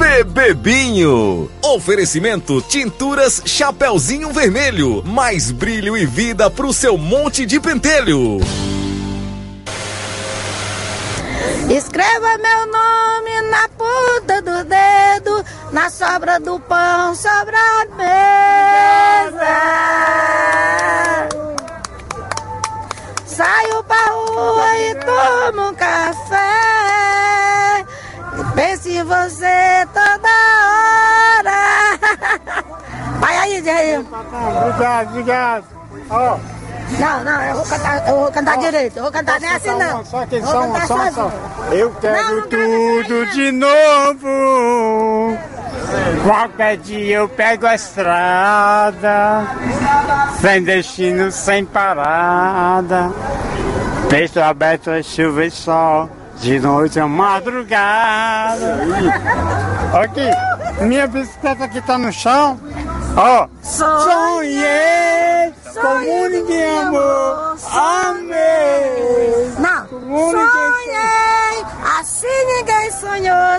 Bebebinho. Oferecimento Tinturas Chapeuzinho Vermelho. Mais brilho e vida pro seu monte de pentelho. Escreva meu nome na ponta do dedo, na sobra do pão, sobra a mesa. Saio pra rua e tomo um café. E penso em você Obrigado, obrigado. Ó, Não, não, eu vou cantar, eu vou cantar direito. Eu vou cantar nem assim, não. Só que Eu vou só, cantar só. Eu quero Não, não tudo de novo. Qualquer dia eu pego a estrada, sem destino, sem parada. Peito aberto é chuva e sol, de noite é madrugada. Aqui, minha bicicleta aqui tá no chão. Oh, soñé con un. Amém. Não, sonhei. Assim ninguém sonhou.